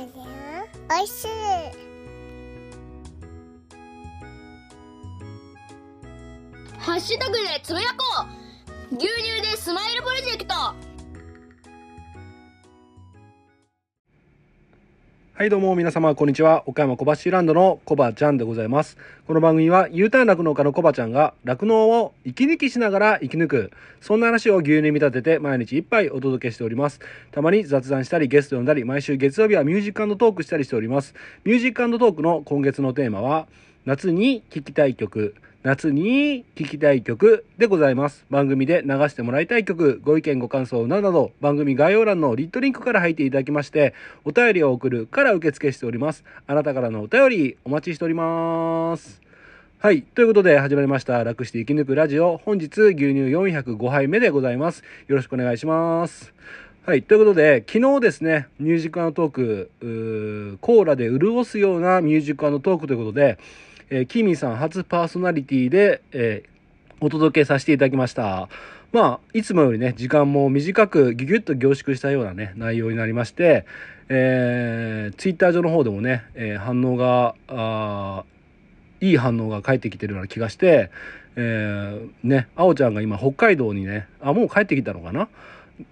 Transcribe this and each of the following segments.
おいしい。ハッシュタグでつぶやこう。牛乳でスマイルプロジェクト。はいどうも皆様こんにちは。岡山小橋ランドのコバちゃんでございます。この番組は U ターン酪農家のコバちゃんが酪農を息抜きしながら生き抜くそんな話を牛乳に見立てて毎日一杯お届けしております。たまに雑談したりゲスト呼んだり毎週月曜日はミュージックトークしたりしております。ミュージックトークの今月のテーマは夏に聴きたい曲。夏に聴きたい曲でございます。番組で流してもらいたい曲、ご意見ご感想などなど、番組概要欄の lit.link から入っていただきまして、お便りを送るから受付しております。あなたからのお便りお待ちしております。はい。ということで始まりました。楽して生き抜くラジオ。本日牛乳405杯目でございます。よろしくお願いします。はい。ということで、昨日ですね、ミュージックトーク、コーラで潤すようなミュージックトークということで、えー、キミさん初パーソナリティで、えー、お届けさせていただきました。まあ、いつもよりね、時間も短くギュギュッと凝縮したようなね、内容になりまして、えー、ツイッター上の方でもね、えー、反応が、あいい反応が返ってきてるような気がして、えー、ね、あおちゃんが今北海道にね、あ、もう帰ってきたのかな？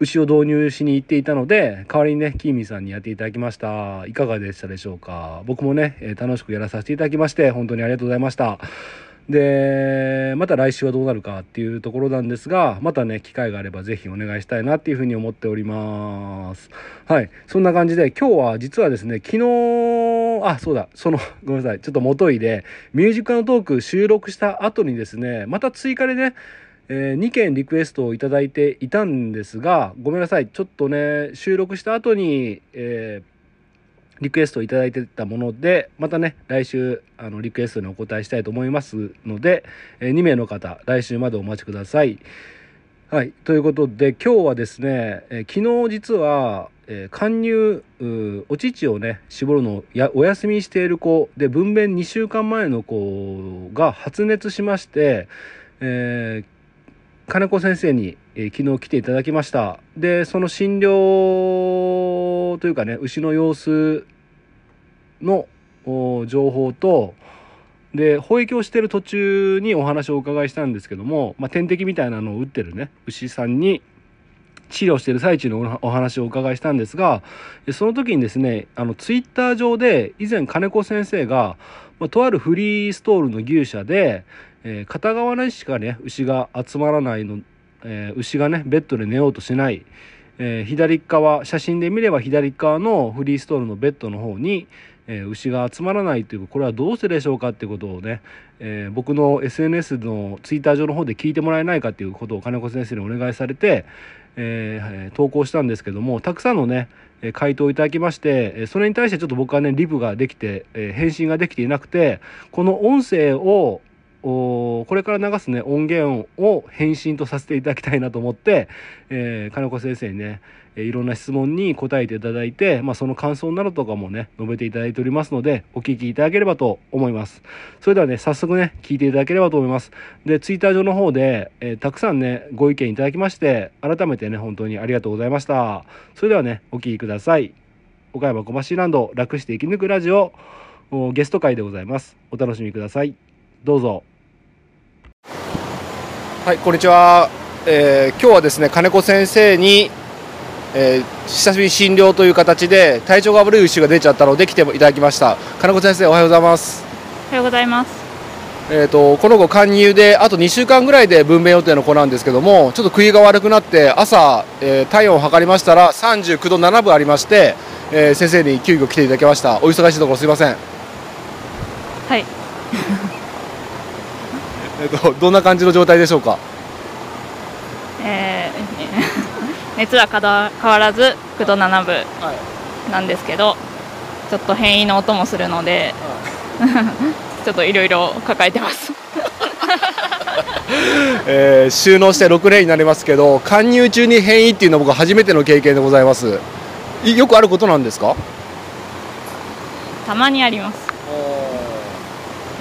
牛を導入しに行っていたので代わりにねキーミンさんにやっていただきました。いかがでしたでしょうか？僕もね、え楽しくやらさせていただきまして本当にありがとうございました。でまた来週はどうなるかっていうところなんですがまたね機会があれば是非お願いしたいなっていうふうに思っております。はい。そんな感じで今日は実はですね昨日あそうだその ごめんなさい。ちょっと元いでミュージックのトーク収録した後にですねまた追加でねえー、2件リクエストをいいていたんですがごめんなさいちょっとね収録した後に、えー、リクエストをいいてたものでまたね来週あのリクエストにお答えしたいと思いますので、えー、2名の方来週までお待ちください。はい。ということで、今日はですね、えー、昨日実は、えー、貫入、お乳をね、絞るのをやお休みしている子で、分娩2週間前の子が発熱しまして、えー金子先生に、えー、昨日来ていただきました。でその診療というかね牛の様子の情報とで保育をしてる途中にお話をお伺いしたんですけども、まあ、点滴みたいなのを打ってるね牛さんに治療してる最中のお話をお伺いしたんですがその時にですねあのツイッター上で以前金子先生が、まあ、とあるフリーストールの牛舎でえー、片側にしかね牛が集まらないの、えー、牛がねベッドで寝ようとしない、えー、左側写真で見れば左側のフリーストールのベッドの方に、え牛が集まらないというこれはどうしてでしょうかっていうことをね、え僕の SNS のツイッター上の方で聞いてもらえないかっていうことを金子先生にお願いされて、え投稿したんですけどもたくさんのね回答いただきましてそれに対してちょっと僕はねリプができて、え返信ができていなくてこの音声をこれから流すね音源を返信とさせていただきたいなと思って、えー、金子先生にねいろんな質問に答えていただいて、まあ、その感想などとかもね述べていただいておりますのでお聞きいただければと思います。それではね早速ね聞いていただければと思います。でツイッター上の方で、えー、たくさんねご意見いただきまして改めてね本当にありがとうございました。それではねお聞きください。岡山小橋ランド楽して生き抜くラジオゲスト会でございます。お楽しみください。どうぞ。はいこんにちは、えー、今日はですね金子先生に、えー、久しぶりに診療という形で体調が悪い牛が出ちゃったので来ていただきました。金子先生おはようございます。おはようございます。えーと、この子貫入であと2週間ぐらいで分娩予定の子なんですけどもちょっと食いが悪くなって朝、えー、体温を測りましたら39度7分ありまして、えー、先生に急遽来ていただきました。お忙しいところすいません。はいえっと、どんな感じの状態でしょうか、えー、熱は変わらず9度7分なんですけど、はい、ちょっと変異の音もするので、はい、ちょっといろいろ抱えてます。えー、収納して6年になりますけど貫入中に変異っていうのは僕初めての経験でございます。よくあることなんですか？たまにあります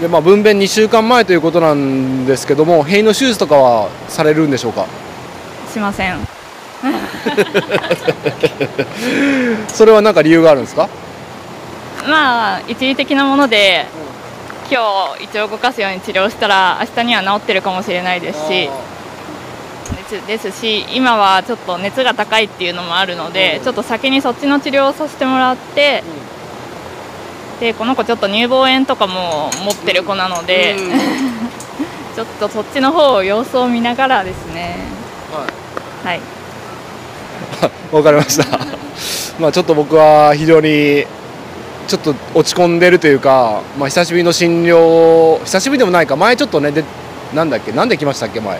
でまあ、分娩2週間前ということなんですけども変異の手術とかはされるんでしょうか？しません。それは何か理由があるんですか？まあ一時的なもので今日一応動かすように治療したら明日には治ってるかもしれないですし熱ですし今はちょっと熱が高いっていうのもあるので、うんちょっと先にそっちの治療をさせてもらって、でこの子ちょっと乳房炎とかも持ってる子なので、うん。ちょっとそっちの方を様子を見ながらですね。はい。わかりました。まあちょっと僕は非常にちょっと落ち込んでるというか、まあ久しぶりの診療、久しぶりでもないか、前ちょっとねでなんだっけ、なんで来ましたっけ？前。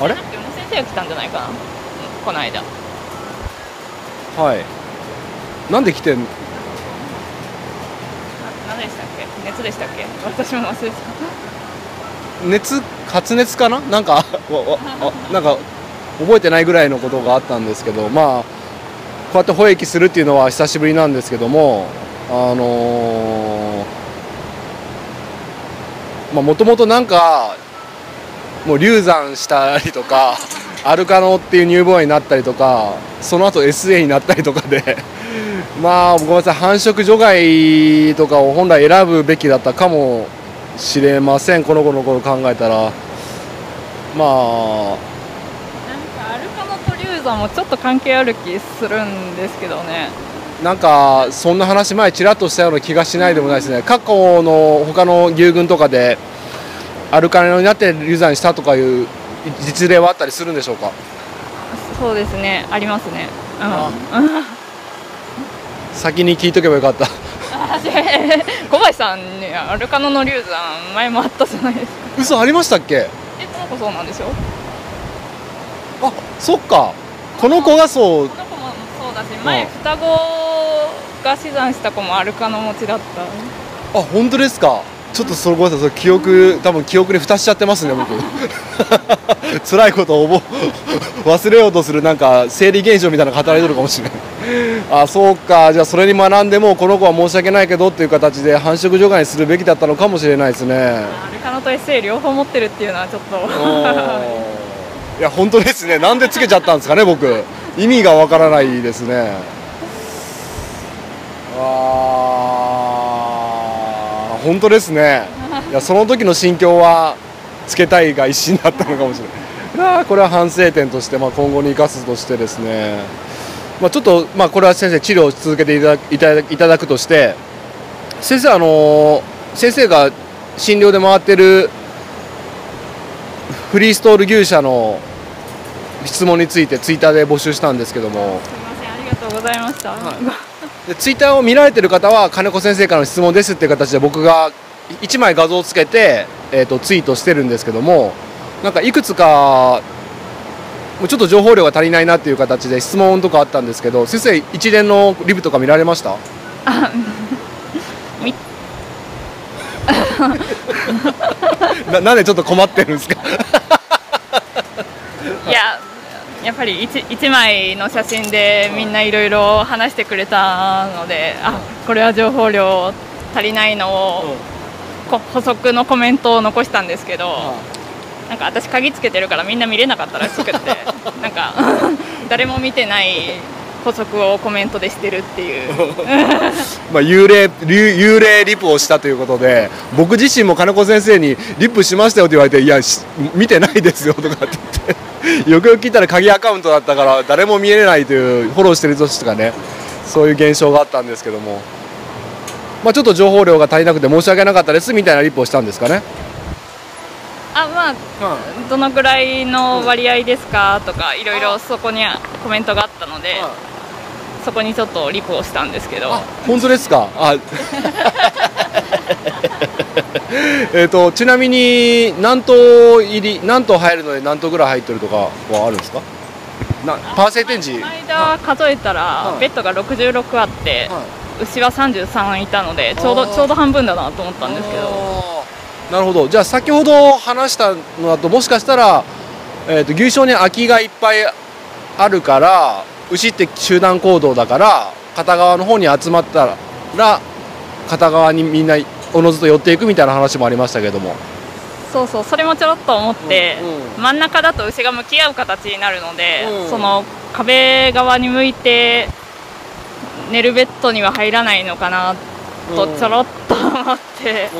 あれ？先生が来たんじゃないかな。うんこの間。はい。なんで来てん熱でしたっけ？私も忘れてた。熱発熱かな？なんか なんか覚えてないぐらいのことがあったんですけどまあこうやって保液するっていうのは久しぶりなんですけどもあのーまあもともとなんかもう流産したりとかアルカノっていう乳房炎になったりとかその後 SA になったりとかでまあごめんなさい。繁殖除外とかを本来選ぶべきだったかもしれません。この子のこと考えたら。まあなんかアルカノと流産もちょっと関係ある気するんですけどね。なんかそんな話前ちらっとしたような気がしないでもないですね。過去の他の牛群とかでアルカノになって流産したとかいう実例はあったりするんでしょうか？そうですね。ありますね。うん先に聞いとけばよかった。小林さんねアルカノの流産前もあったじゃないですか。嘘ありましたっけ？えこの子そうなんでしょ？あそっか。この子がそう。この子もそうだし前双子が死産した子もアルカノ持ちだった。あ本当ですかちょっとそれごめんなさいそれ記憶多分記憶に蓋しちゃってますね僕。辛いことを忘れようとするなんか生理現象みたいなのが働いてるかもしれない。あそうか。じゃあそれに学んでもこの子は申し訳ないけどっていう形で繁殖除外にするべきだったのかもしれないですね。アルカノと SA 両方持ってるっていうのはちょっと。いや本当ですね。なんでつけちゃったんですかね僕。意味がわからないですね。あー本当ですね。いやその時の心境はつけたいが一心だったのかもしれない。これは反省点として、まあ、今後に生かすとしてですね、まあ、ちょっと、まあ、これは先生治療を続けていただいただくとして先生あの先生が診療で回ってるフリーストール牛舎の質問についてツイッターで募集したんですけども。すみませんありがとうございました、でツイッターを見られてる方は金子先生からの質問ですっていう形で僕が1枚画像をつけて、えー、とツイートしてるんですけどもなんかいくつかもうちょっと情報量が足りないなっていう形で質問とかあったんですけど先生一連のリブとか見られました？み ななんでちょっと困ってるんですか？いややっぱり 1, 一枚の写真でみんないろいろ話してくれたのであこれは情報量足りないのを、こ補足のコメントを残したんですけど、なんか私鍵つけてるからみんな見れなかったらしくって なんか 誰も見てない補足をコメントでしてるっていう。まあ、幽霊幽幽霊リプをしたということで僕自身も金子先生にリップしましたよって言われていやし見てないですよとかって言って よくよく聞いたら鍵アカウントだったから誰も見えないというフォローしてる人とかねそういう現象があったんですけども、まあ、ちょっと情報量が足りなくて申し訳なかったですみたいなリップをしたんですかね。あまあどのぐらいの割合ですか？とかい。ろいろそこにコメントがあったのでそこにちょっとリプをしたんですけど。あ本当ですか？あ えっとちなみに何頭入り何頭入るので何頭ぐらい入ってるとかはあるんですか？なパーセンテージ？間数えたらはい。ベッドが66あっては牛は33いたのでちょうどちょうど半分だなと思ったんですけど。なるほど。じゃあ先ほど話したのだともしかしたら、えー、と牛舎に空きがいっぱいあるから牛って集団行動だから片側の方に集まったら片側にみんなおのずと寄っていくみたいな話もありましたけども。そうそうそれもちょろっと思ってうん真ん中だと牛が向き合う形になるのでうん。その壁側に向いて寝るベッドには入らないのかなとちょろっと思って。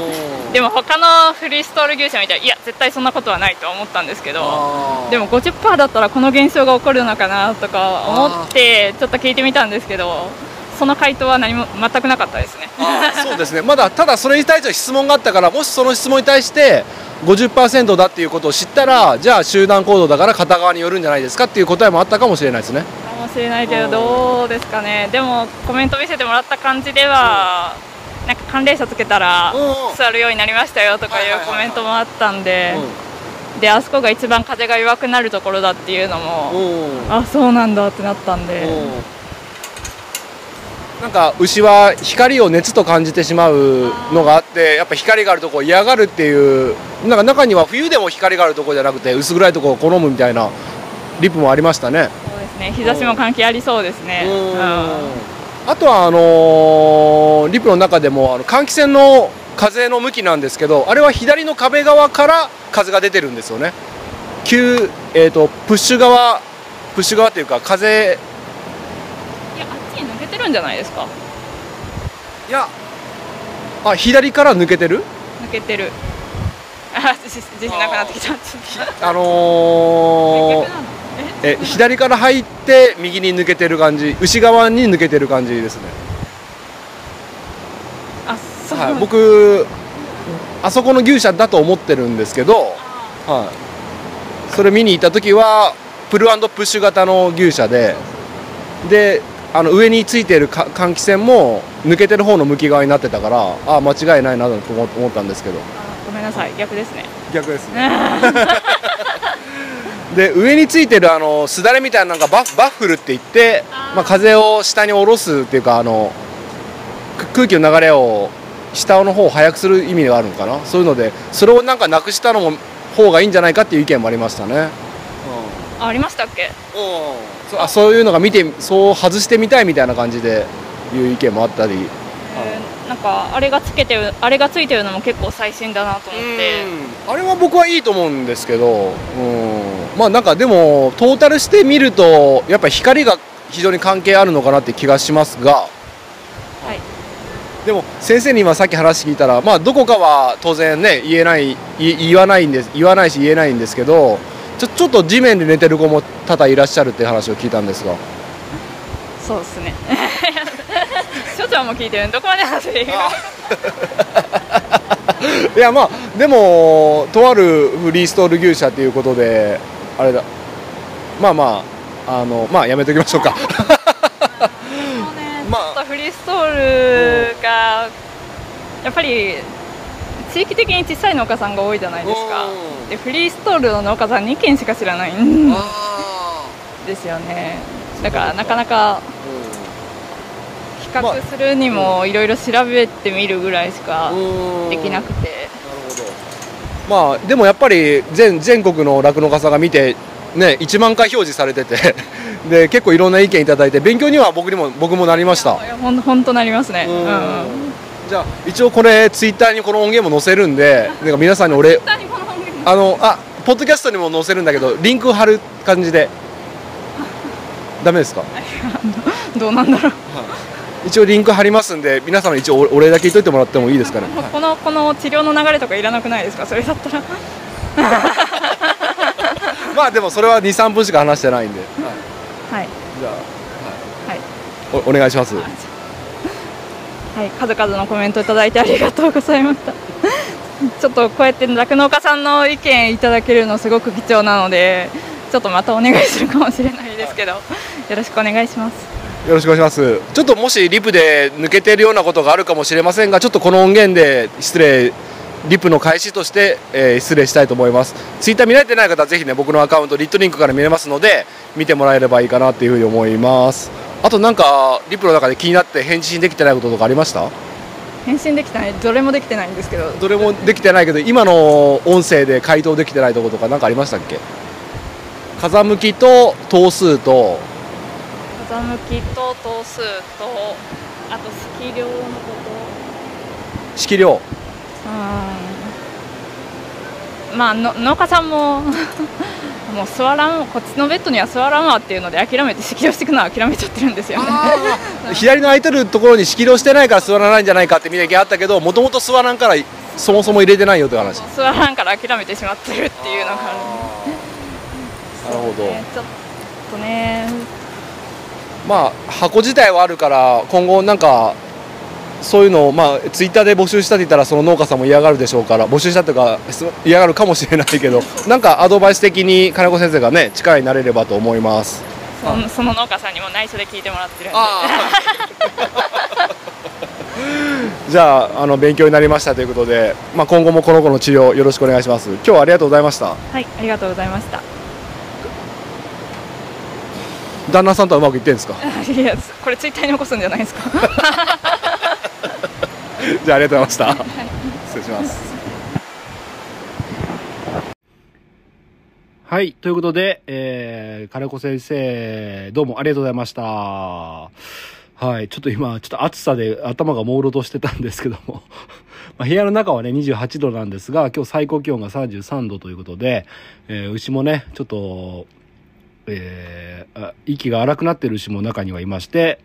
でも他のフリーストール牛舎みたいいや絶対そんなことはないと思ったんですけどでも50%だったらこの現象が起こるのかなとか思ってちょっと聞いてみたんですけどその回答は何も全くなかったですね。そうですね。まだただそれに対して質問があったからもしその質問に対して50%だっていうことを知ったらじゃあ集団行動だから片側によるんじゃないですかっていう答えもあったかもしれないですね。かもしれないけどどうですかね。でもコメント見せてもらった感じではなんか寒冷車つけたら座るようになりましたよとかはいうはいコメントもあったんでであそこが一番風が弱くなるところだっていうのもうんあそうなんだってなったんでなんか牛は光を熱と感じてしまうのがあってやっぱ光があるとこ嫌がるっていうなんか中には冬でも光があるとこじゃなくて薄暗いとこを好むみたいなリップもありましたね。そうですね。日差しも関係ありそうですね。あとはあのーリップの中でもあの換気扇の風の向きなんですけどあれは左の壁側から風が出てるんですよね。急、えー、とプッシュ側プッシュ側っていうか風けてるんじゃないですか？いやあ左から抜けてる？抜けてる。あ自自信なくなってきた。あのー え左から入って右に抜けてる感じ牛側に抜けてる感じですね、あそう、はい、僕あそこの牛舎だと思ってるんですけど、はい、それ見に行った時はプルプッシュ型の牛舎でであの上についてるか換気扇も抜けてる方の向き側になってたからあ間違いないなと思思ったんですけど。あごめんなさい。逆ですね。逆ですね。で上についてるあのすだれみたいなのがバッバッフルって言ってまあ、風を下に下ろすっていうかあのく空気の流れを下の方を速くする意味があるのかな。そういうのでそれをなんかなくしたのも方がいいんじゃないかっていう意見もありましたね、あありましたっけ？そうあそういうのが見てそう外してみたいみたいな感じでいう意見もあったり。えーなんかあれがつけてるあれがついてるのも結構最新だなと思って。あれは僕はいいと思うんですけど、うん、まあなんかでもトータルしてみるとやっぱり光が非常に関係あるのかなって気がしますが。はい。でも先生に今さっき話聞いたらまあどこかは当然ね言えない言言わないんです言わないし言えないんですけどちょちょっと地面で寝てる子も多々いらっしゃるっていう話を聞いたんですが。そうですね。所長も聞いてるどこまで話して いやまあでもとあるフリーストール牛舎っていうことであれだ。まあまああのまあやめときましょうか。まあ。ちょっとフリーストールがやっぱり地域的に小さい農家さんが多いじゃないですか。うんでフリーストールの農家さん2軒しか知らない。ですよね。だからなかなか比まあ較するにもいろいろ調べてみるぐらいしかーできなくて。なるほど。まあでもやっぱり全全国の酪農家さんが見てね1万回表示されてて で結構いろんな意見いただいて勉強には僕にも僕もなりました。いやほんとなりますね。ううんんじゃあ一応これツイッターにこの音源も載せるんでなんか皆さんに俺あのあポッドキャストにも載せるんだけどリンク貼る感じで。ダメですか？どうなんだろう。一応リンク貼りますんで皆様一応おお礼だけ言っといてもらってもいいですかね、このこの治療の流れとかいらなくないですか？それだったら。まあでもそれは23分しか話してないんで、はい。じゃはい。あおお願いしますはい、数々のコメントいただいてありがとうございました。ちょっとこうやって酪農家さんの意見いただけるのすごく貴重なので、ちょっとまたお願いするかもしれないですけど、よろしくお願いします。よろしくお願いしますちょっともしリプで抜けてるようなことがあるかもしれませんがちょっとこの音源で失礼リプの開始として、えー失礼したいと思います。ツイッター見られてない方はぜひね僕のアカウントリットリンクから見れますので見てもらえればいいかなっていうふうに思います。あとなんかリプの中で気になって返信できてないこととかありました？返信できてない、どれもできてないんですけど、どれもできてないけど今の音声で回答できてないところとか何かありましたっけ？風向きと頭数と。風向きと頭数と、あと色量のこ色量と、まあの農家さんも もう座らんこっちのベッドには座らんわっていうので諦めて仕切りをしていくのは諦めちゃってるんですよね。左の空いてるところに仕切りをしてないから座らないんじゃないかって見なきゃあったけどもともと座らんからそもそも入れてないよって話。座らんから諦めてしまってるっていうのがある。なるほど、ね。ちょっとね。まあ箱自体はあるから今後なんかそういうのをまあツイッターで募集したって言ったらその農家さんも嫌がるでしょうから募集したというかす嫌がるかもしれないけど なんかアドバイス的に金子先生がね力になれればと思います。そのその農家さんにも内緒で聞いてもらってるんで。じゃああの勉強になりましたということで、まあ、今後もこの子の治療よろしくお願いします。今日はありがとうございました。はいありがとうございました。旦那さんとはうまくいってんですか？いやこれツイッターに残すんじゃないですか？じゃあありがとうございました失礼しますはい。ということで、えー、金子先生、どうもありがとうございました。はい。ちょっと今、ちょっと暑さで頭が朦朧としてたんですけども、まあ、部屋の中はね、28度なんですが、今日最高気温が33度ということで、えー、牛もね、ちょっと、えー、あ息が荒くなってる牛も中にはいまして、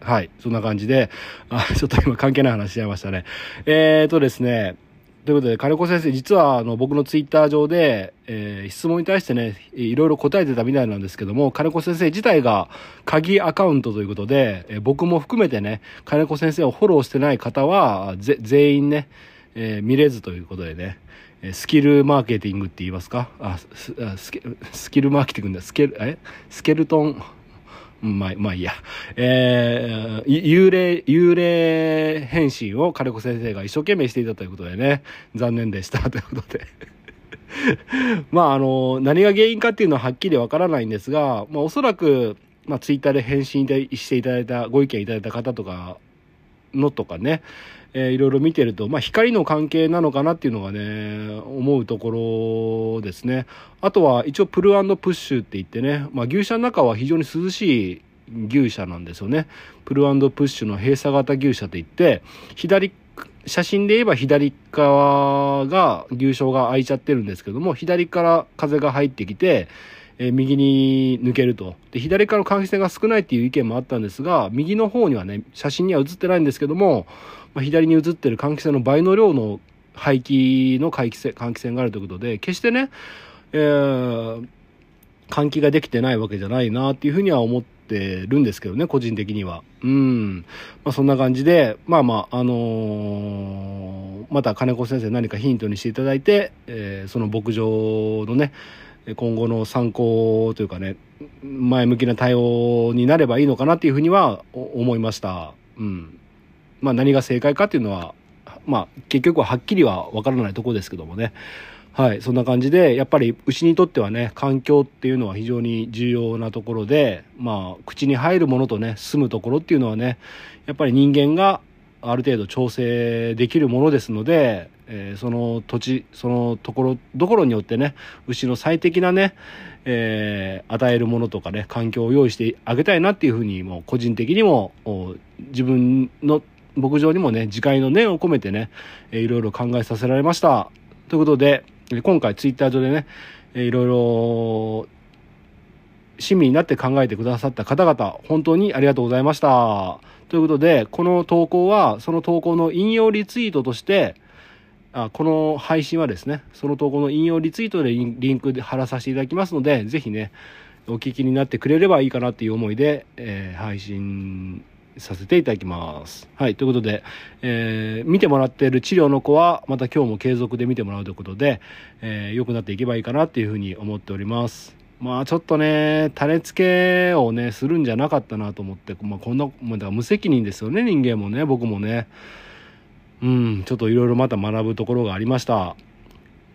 はい、そんな感じで、あ、ちょっと今関係ない話しちゃいましたね。えーとですね、ということで、金子先生、実はあの僕のツイッター上で、えー質問に対してね、いろいろ答えてたみたいなんですけども、金子先生自体が鍵アカウントということで、えー僕も含めてね、金子先生をフォローしてない方は、ぜ全員ね、えー見れずということでね、スキルマーケティングって言いますか？あ、スあスケスキルマーケティングだ、スケル、え？スケルトン、まあ、まあいいや。えー、幽霊、幽霊変身を金子先生が一生懸命していたということでね、残念でした ということで。まああの、何が原因かっていうのははっきりわからないんですが、まあおそらく、まあツイッターで返信していただいた、ご意見いただいた方とかのとかね、えーいろいろ見てると、まあ、光の関係なのかなっていうのがね、思うところですね。あとは、一応、プルプッシュって言ってね、まあ、牛舎の中は非常に涼しい牛舎なんですよね。プルプッシュの閉鎖型牛舎って言って、左、写真で言えば左側が牛舎が開いちゃってるんですけども、左から風が入ってきて、え右に抜けると。で、左からの換気扇が少ないっていう意見もあったんですが、右の方にはね、写真には写ってないんですけども、まあ、左に写ってる換気扇の倍の量の排気の換気扇換気扇があるということで、決してね、えー換気ができてないわけじゃないなっていうふうには思ってるんですけどね、個人的には。うん。まあそんな感じで、まあまあ、あのーまた金子先生何かヒントにしていただいて、えーその牧場のね、今後の参考というかね、前向きな対応になればいいのかなっていうふうには思いました。うん。まあ何が正解かっていうのは、まあ結局ははっきりはわからないとこですけどもね。はい、そんな感じで、やっぱり牛にとってはね、環境っていうのは非常に重要なところで、まあ、口に入るものとね、住むところっていうのはね、やっぱり人間がある程度調整できるものですので、えーその土地、そのところ、どころによってね、牛の最適なね、えー与えるものとかね、環境を用意してあげたいなっていうふうに、もう個人的にも、自分の牧場にもね、自戒の念を込めてね、えーいろいろ考えさせられました。ということで、今回ツイッター上でね、えーいろいろ親身になって考えてくださった方々、本当にありがとうございました。ということで、この投稿は、その投稿の引用リツイートとして、あこの配信はですね、その投稿の引用リツイートでリンクで貼らさせていただきますので、ぜひね、お聞きになってくれればいいかなっていう思いで、えー配信させていただきます。はい、ということで、えー見てもらっている治療の子は、また今日も継続で見てもらうということで、えー良くなっていけばいいかなっていうふうに思っております。まあちょっとね、種付けをね、するんじゃなかったなと思って、まあこんな、まあ無責任ですよね、人間もね、僕もね。うん、ちょっといろいろまた学ぶところがありました。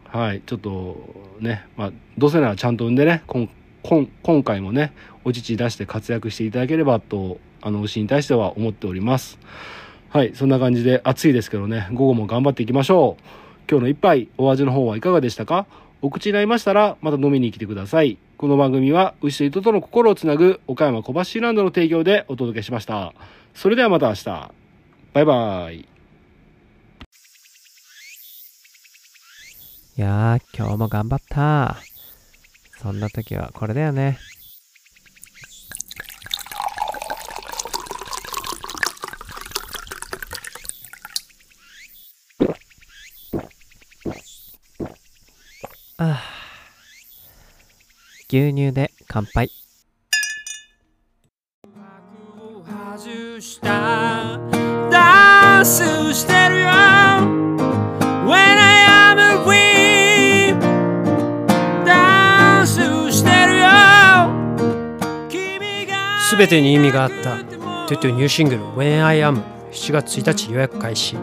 はい、ちょっとね、まあ、どうせならちゃんと産んでね、こんこん今回もね、お乳出して活躍していただければと、あの、牛に対しては思っております。はい、そんな感じで暑いですけどね、午後も頑張っていきましょう。今日の一杯、お味の方はいかがでしたか？お口に合いましたら、また飲みに来てください。この番組は、牛と糸との心をつなぐ、岡山小橋ランドの提供でお届けしました。それではまた明日。バイバイ。いやー、今日も頑張った。そんな時はこれだよね。ああ牛乳で乾杯。したダンスしてるよ君がすべてに意味があった。トゥトゥニューシングル When I Am 7月1日予約開始。